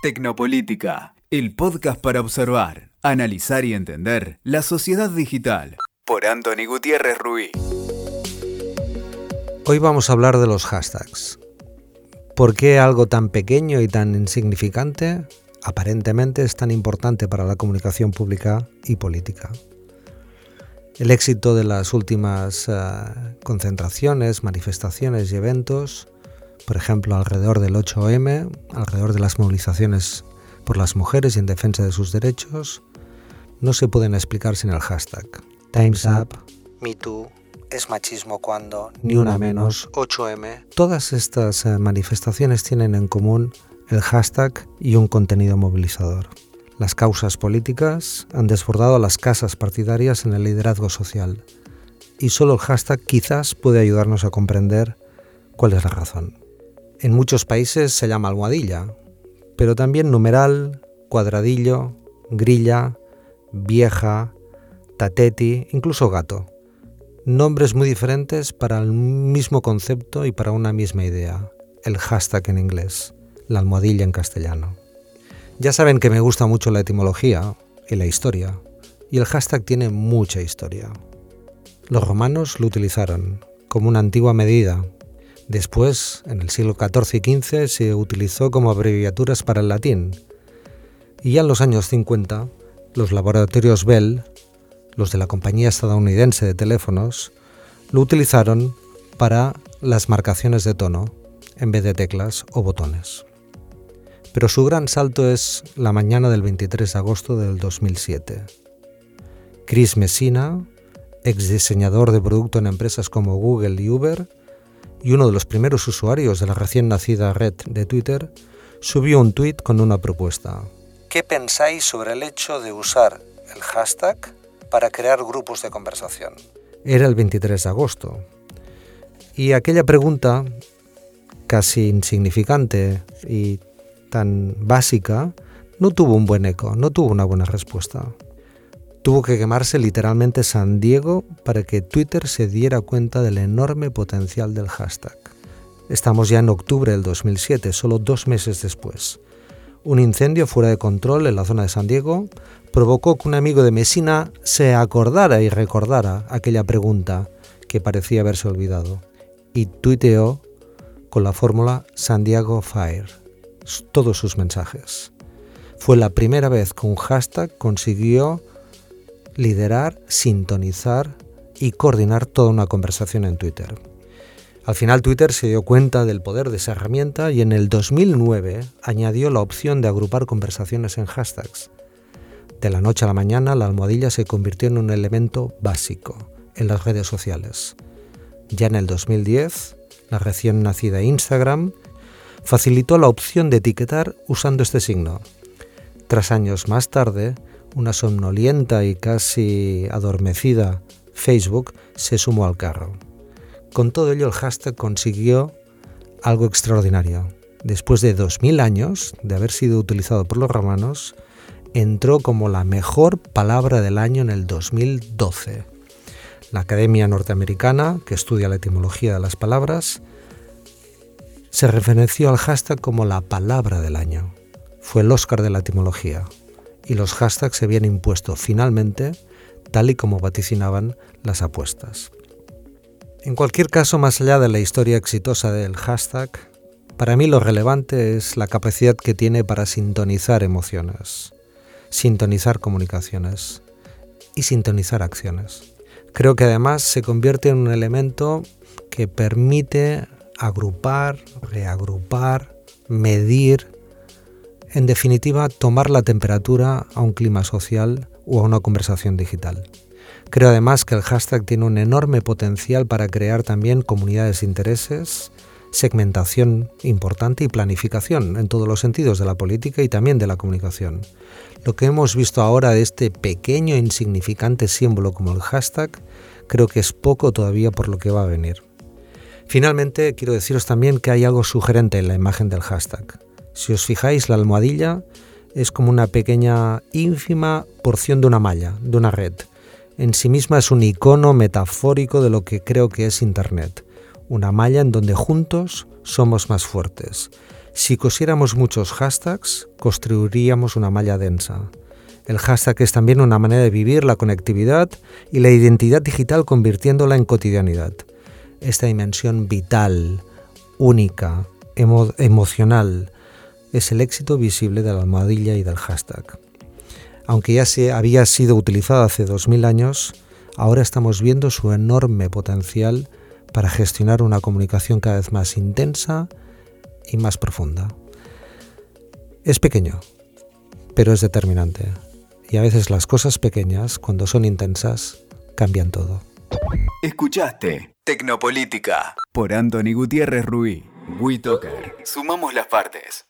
Tecnopolítica, el podcast para observar, analizar y entender la sociedad digital. Por Anthony Gutiérrez Ruiz. Hoy vamos a hablar de los hashtags. ¿Por qué algo tan pequeño y tan insignificante aparentemente es tan importante para la comunicación pública y política? El éxito de las últimas eh, concentraciones, manifestaciones y eventos, por ejemplo, alrededor del 8M, alrededor de las movilizaciones por las mujeres y en defensa de sus derechos, no se pueden explicar sin el hashtag. Time's Up, MeToo, es machismo cuando, ni una menos, 8M. Todas estas eh, manifestaciones tienen en común el hashtag y un contenido movilizador. Las causas políticas han desbordado las casas partidarias en el liderazgo social y solo el hashtag quizás puede ayudarnos a comprender cuál es la razón. En muchos países se llama almohadilla, pero también numeral, cuadradillo, grilla, vieja, tateti, incluso gato. Nombres muy diferentes para el mismo concepto y para una misma idea, el hashtag en inglés, la almohadilla en castellano. Ya saben que me gusta mucho la etimología y la historia, y el hashtag tiene mucha historia. Los romanos lo utilizaron como una antigua medida. Después, en el siglo XIV y XV, se utilizó como abreviaturas para el latín. Y ya en los años 50, los laboratorios Bell, los de la compañía estadounidense de teléfonos, lo utilizaron para las marcaciones de tono en vez de teclas o botones pero su gran salto es la mañana del 23 de agosto del 2007. Chris Messina, ex diseñador de producto en empresas como Google y Uber, y uno de los primeros usuarios de la recién nacida red de Twitter, subió un tweet con una propuesta. ¿Qué pensáis sobre el hecho de usar el hashtag para crear grupos de conversación? Era el 23 de agosto. Y aquella pregunta, casi insignificante y tan básica no tuvo un buen eco, no tuvo una buena respuesta. Tuvo que quemarse literalmente San Diego para que Twitter se diera cuenta del enorme potencial del hashtag. Estamos ya en octubre del 2007, solo dos meses después. Un incendio fuera de control en la zona de San Diego provocó que un amigo de Messina se acordara y recordara aquella pregunta que parecía haberse olvidado y tuiteó con la fórmula San Diego Fire todos sus mensajes. Fue la primera vez que un hashtag consiguió liderar, sintonizar y coordinar toda una conversación en Twitter. Al final Twitter se dio cuenta del poder de esa herramienta y en el 2009 añadió la opción de agrupar conversaciones en hashtags. De la noche a la mañana la almohadilla se convirtió en un elemento básico en las redes sociales. Ya en el 2010, la recién nacida Instagram facilitó la opción de etiquetar usando este signo. Tras años más tarde, una somnolienta y casi adormecida Facebook se sumó al carro. Con todo ello, el hashtag consiguió algo extraordinario. Después de 2000 años de haber sido utilizado por los romanos, entró como la mejor palabra del año en el 2012. La Academia Norteamericana, que estudia la etimología de las palabras, se referenció al hashtag como la palabra del año. Fue el Oscar de la etimología y los hashtags se habían impuesto finalmente tal y como vaticinaban las apuestas. En cualquier caso, más allá de la historia exitosa del hashtag, para mí lo relevante es la capacidad que tiene para sintonizar emociones, sintonizar comunicaciones y sintonizar acciones. Creo que además se convierte en un elemento que permite agrupar, reagrupar, medir, en definitiva, tomar la temperatura a un clima social o a una conversación digital. Creo además que el hashtag tiene un enorme potencial para crear también comunidades de intereses, segmentación importante y planificación en todos los sentidos de la política y también de la comunicación. Lo que hemos visto ahora de este pequeño e insignificante símbolo como el hashtag creo que es poco todavía por lo que va a venir. Finalmente, quiero deciros también que hay algo sugerente en la imagen del hashtag. Si os fijáis, la almohadilla es como una pequeña, ínfima porción de una malla, de una red. En sí misma es un icono metafórico de lo que creo que es Internet. una malla en donde juntos somos más fuertes. Si cosiéramos muchos hashtags, construiríamos una malla densa. El hashtag es también una manera de vivir la conectividad y la identidad digital convirtiéndola en cotidianidad. Esta dimensión vital, única, emocional, es el éxito visible de la almohadilla y del hashtag. Aunque ya se había sido utilizado hace 2000 años, ahora estamos viendo su enorme potencial para gestionar una comunicación cada vez más intensa y más profunda. Es pequeño, pero es determinante. Y a veces las cosas pequeñas, cuando son intensas, cambian todo. Escuchaste Tecnopolítica por Anthony Gutiérrez Ruiz. WeToker. Sumamos las partes.